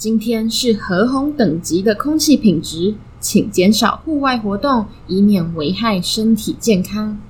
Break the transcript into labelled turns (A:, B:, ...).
A: 今天是核红等级的空气品质请减少户外活动以免危害身体健康。